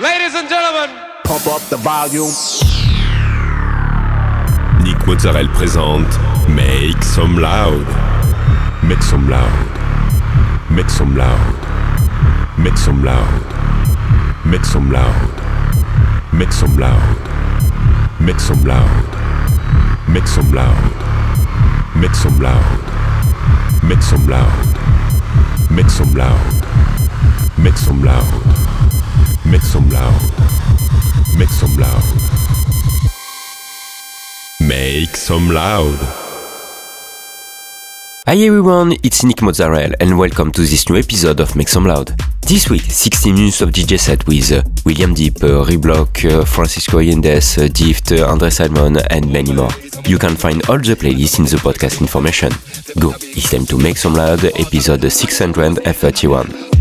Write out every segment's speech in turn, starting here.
Ladies and gentlemen, pump up the volume. Nick Mozzarella présente Make Some Loud. Make some loud. Make some loud. Make some loud. Make some loud. Make some loud. Make some loud. Make some loud. Make some loud. Make some loud. Make some loud. Make some loud. Make some loud. Make some loud. Make some loud. Hi everyone, it's Nick Mozzarella and welcome to this new episode of Make Some Loud. This week, 60 minutes of DJ set with uh, William Deep, uh, Reblok, uh, Francisco Allendes, uh, Deeft, uh, André Salmon and many more. You can find all the playlists in the podcast information. Go, it's time to Make Some Loud, episode 631.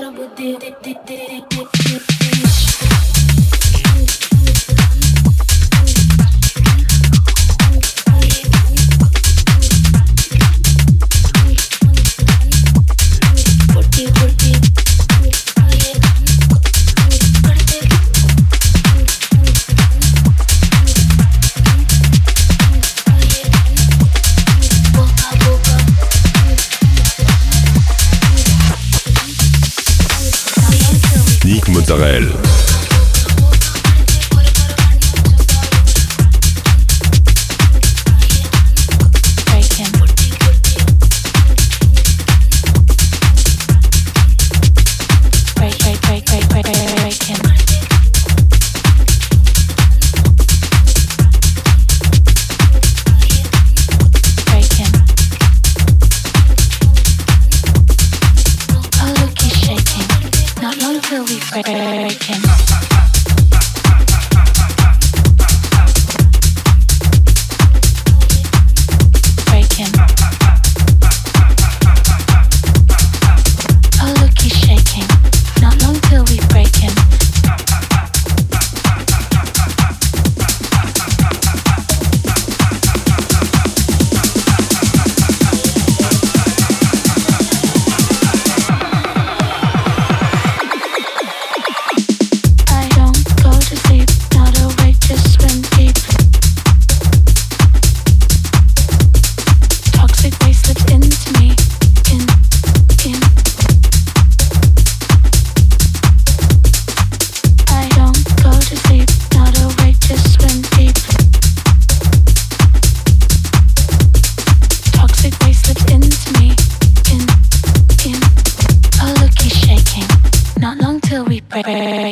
little bit deep, deep.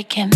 like him.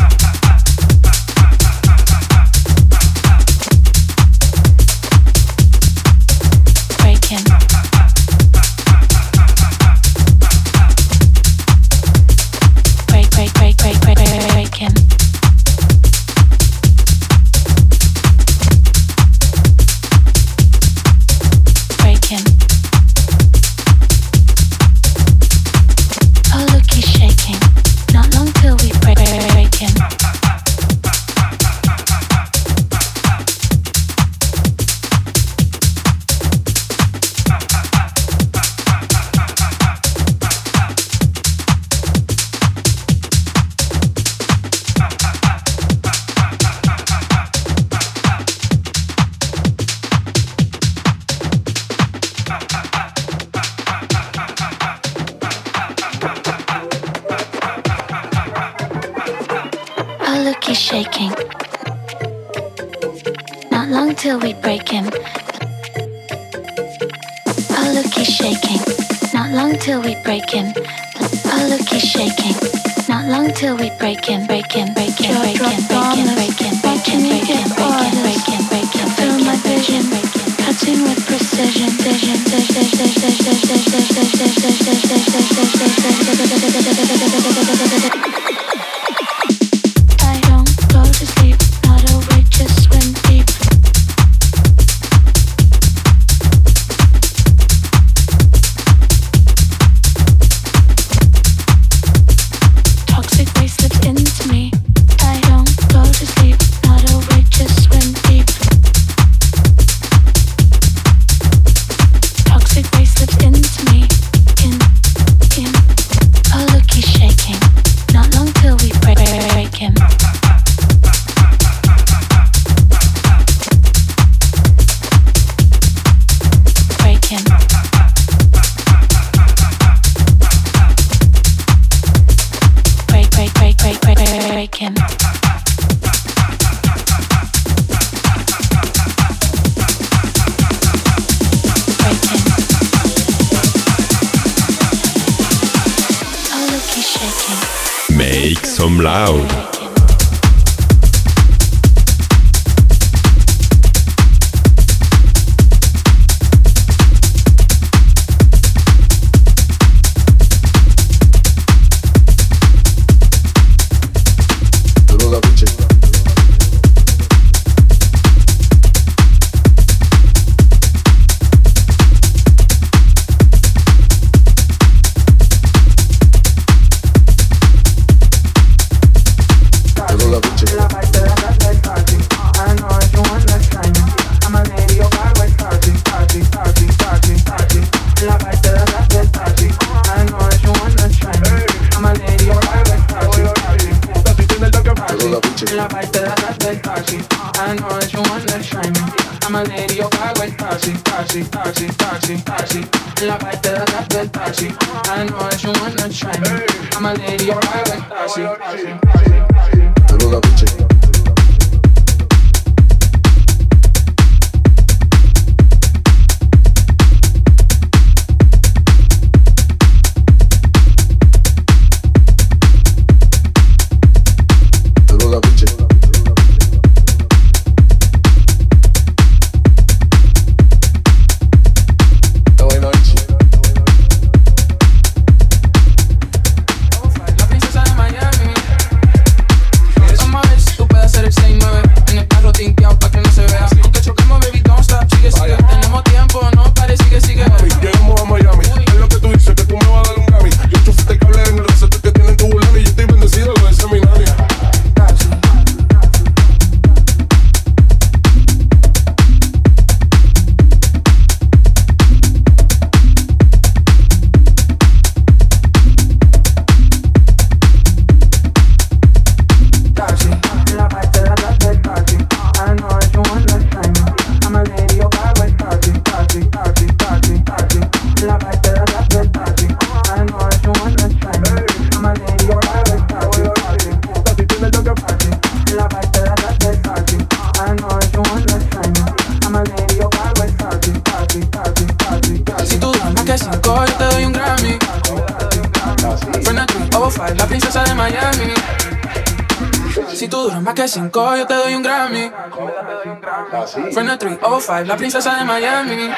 La princesa de Miami.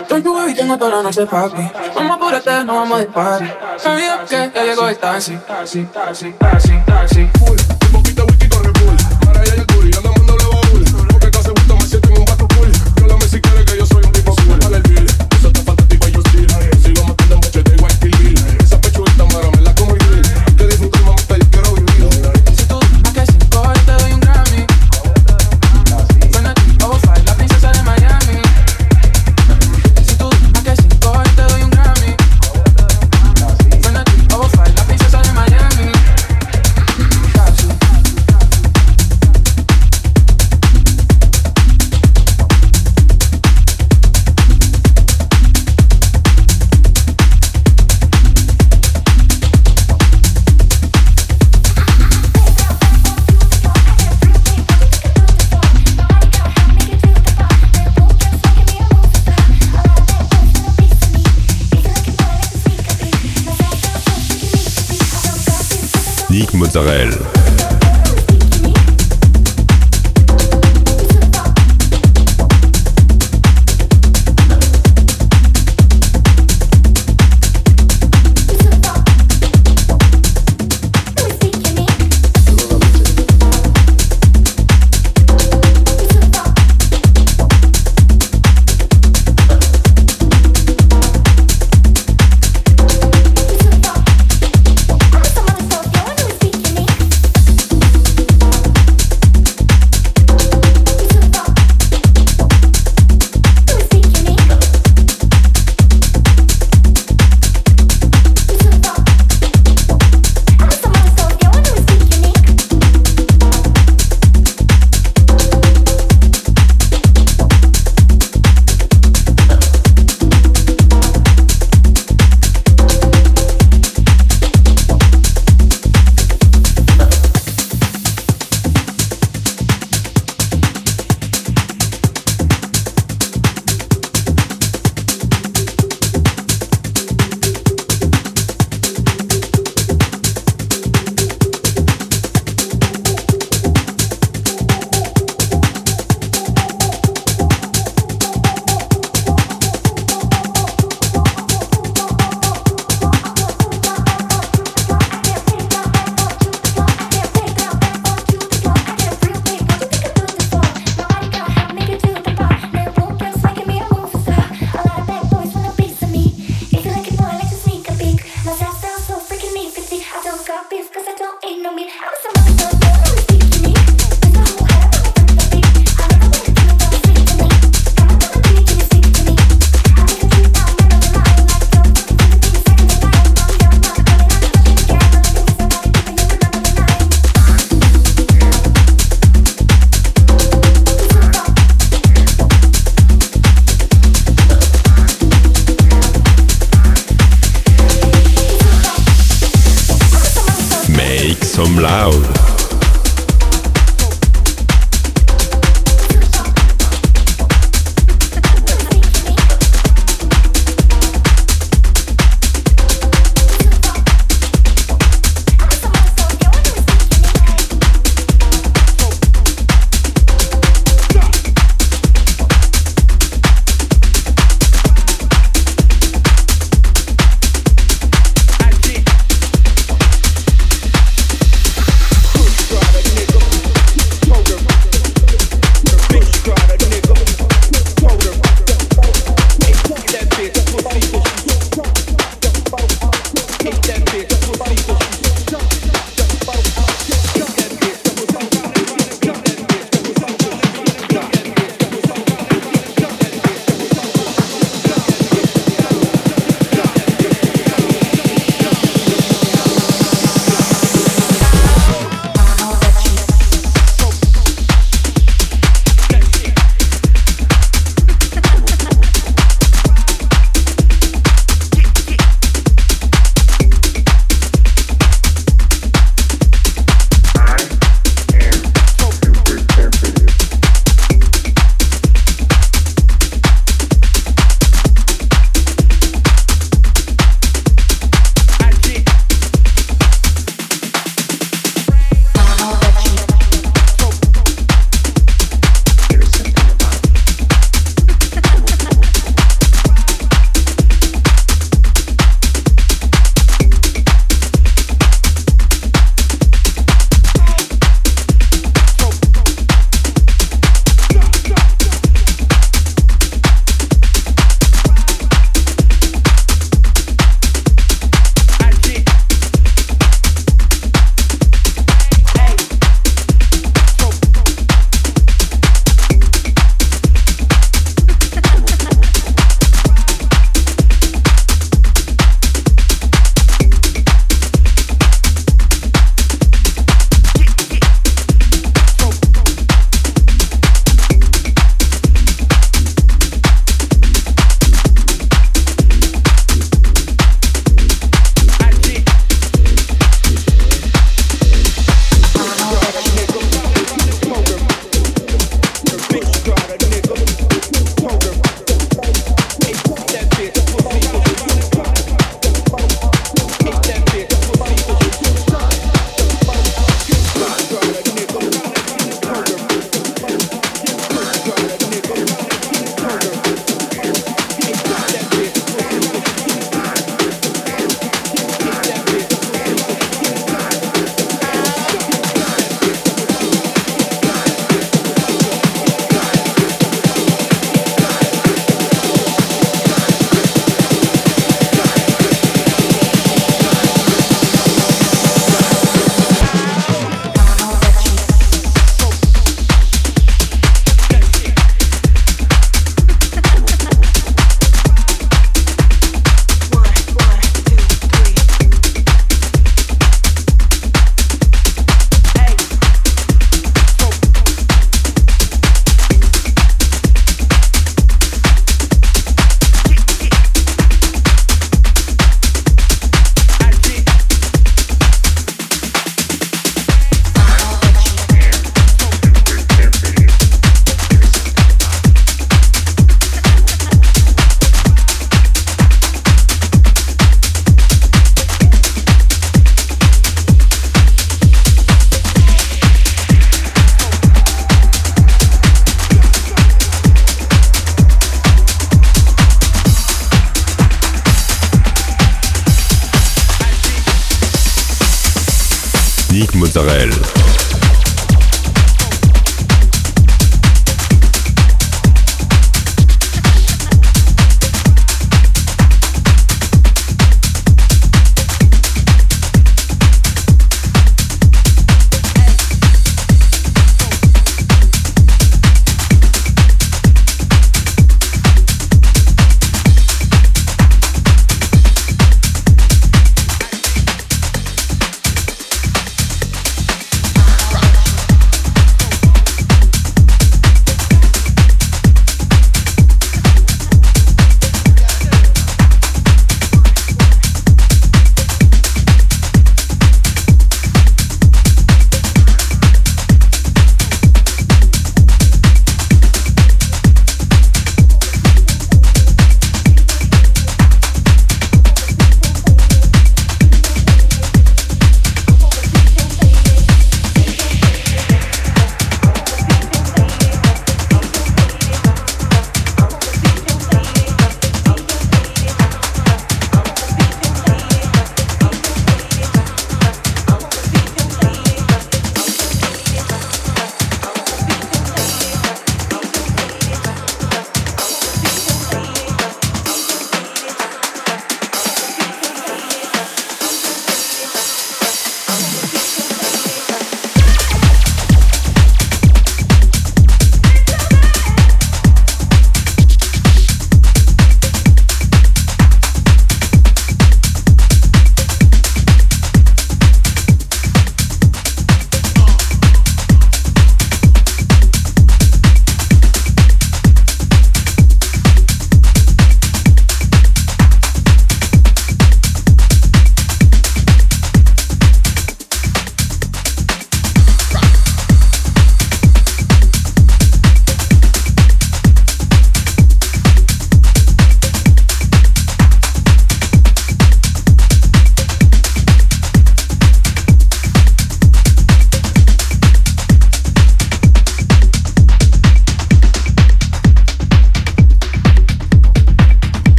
Estoy tu y tengo toda la noche papi. Vamos apúrate, no vamos a disparar. Sabía que ya llegó el taxi, taxi, taxi, taxi. Bye.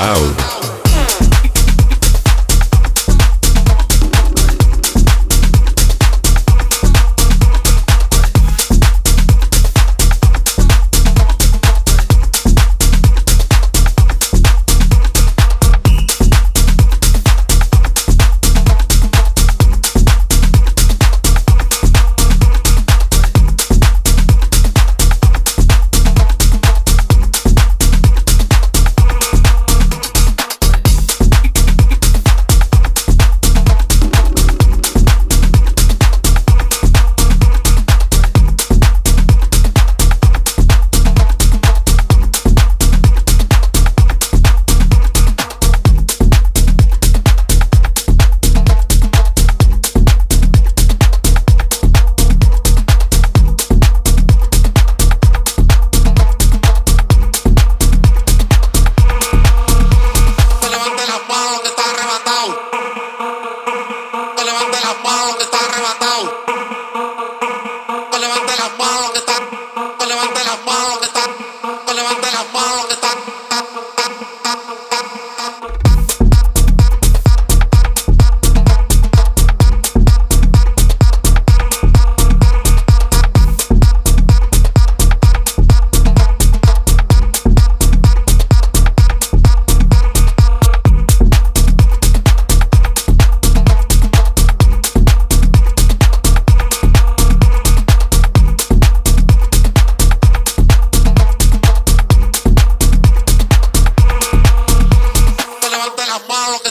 Loud.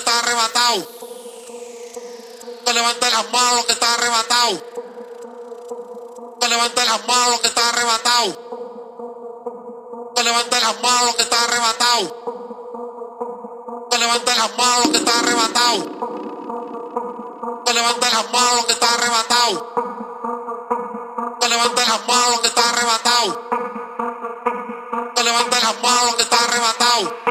Está arrebatado. Levante las manos que está arrebatado. Levante las manos que está arrebatado. Levante las manos que está arrebatado. Levante las manos que está arrebatado. Levante las manos que está arrebatado. Levante las manos que está arrebatado. Levante las manos que está arrebatado.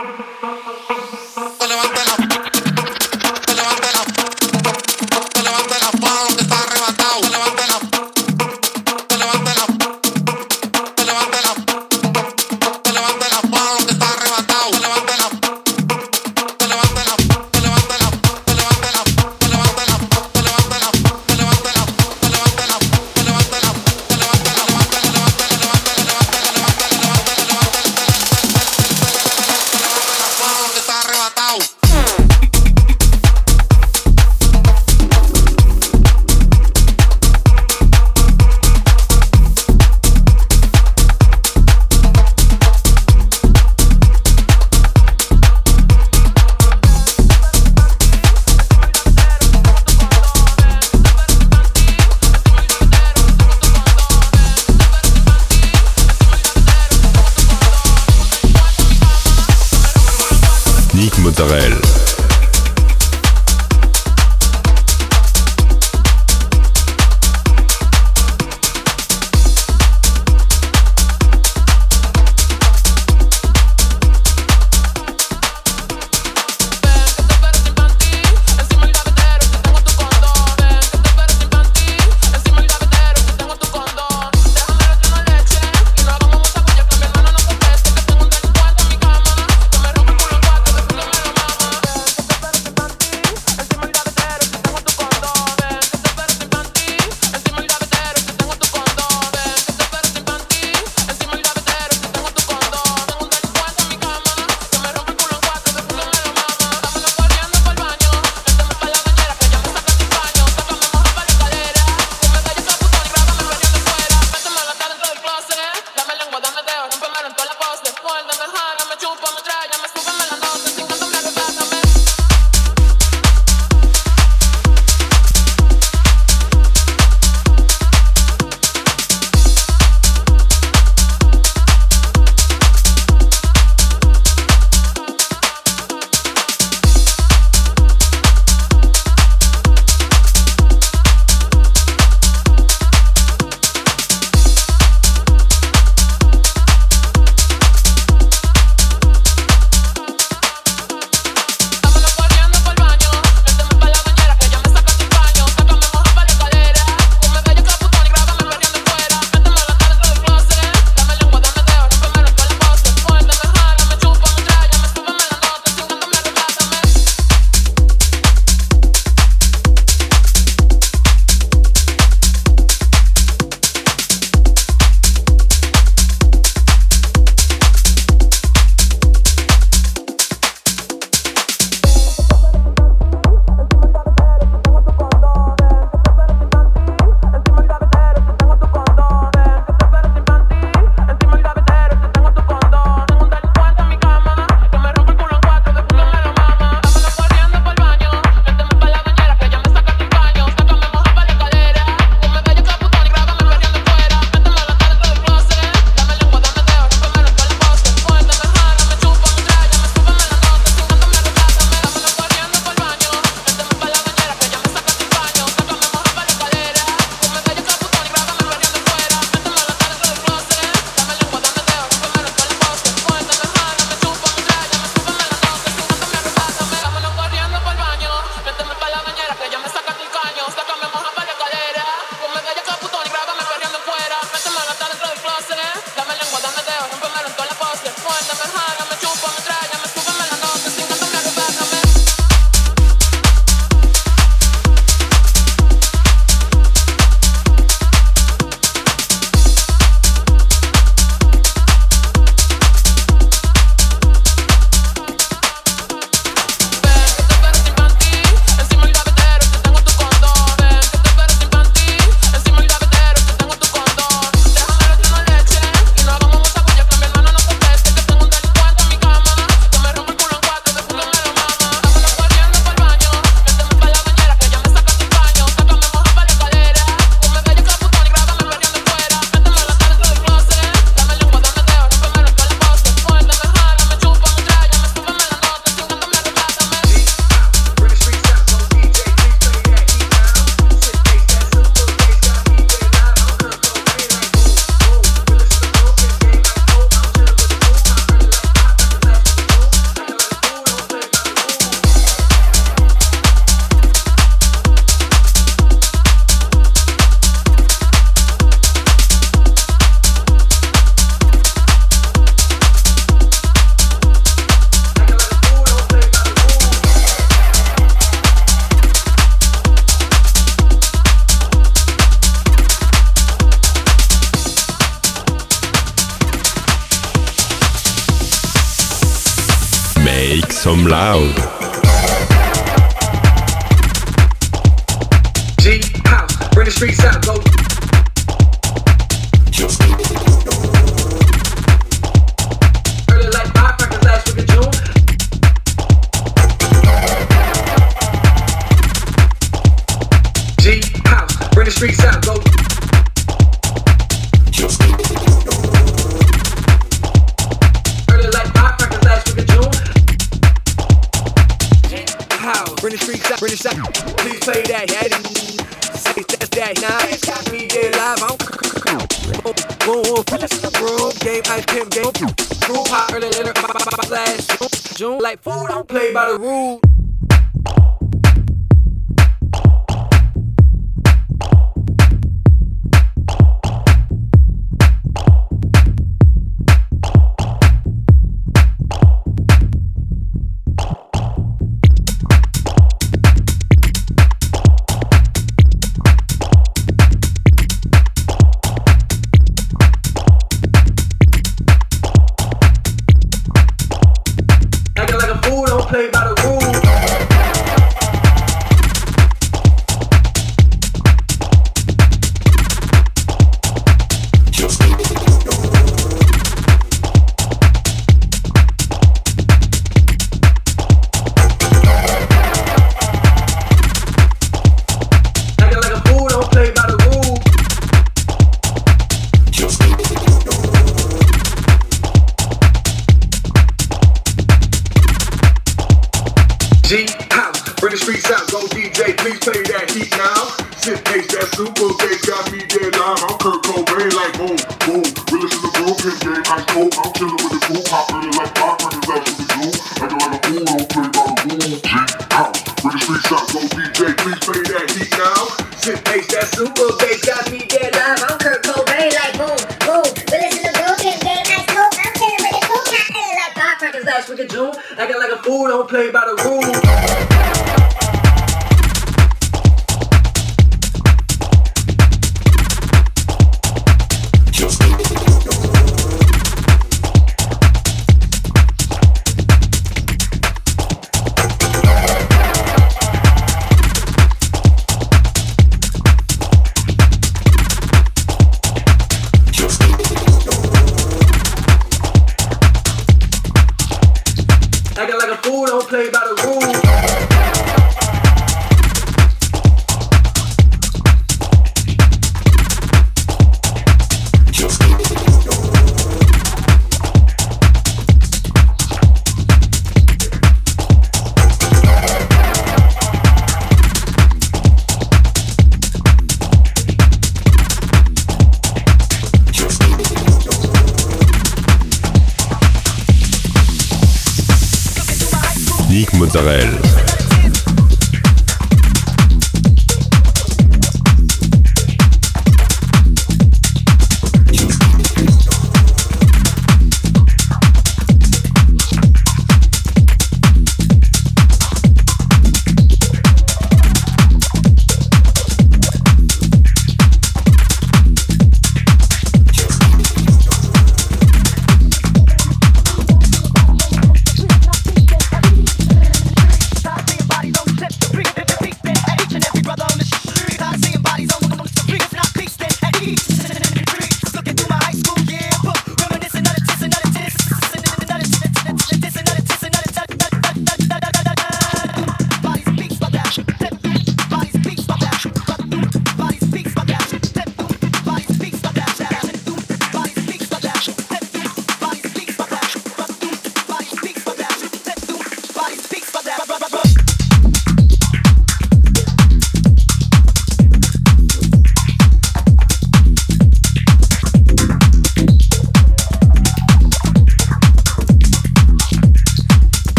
Loud.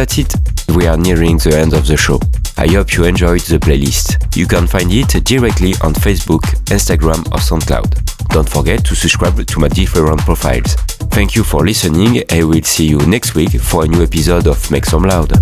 That's it. We are nearing the end of the show. I hope you enjoyed the playlist. You can find it directly on Facebook, Instagram, or SoundCloud. Don't forget to subscribe to my different profiles. Thank you for listening. I will see you next week for a new episode of Make Some Loud.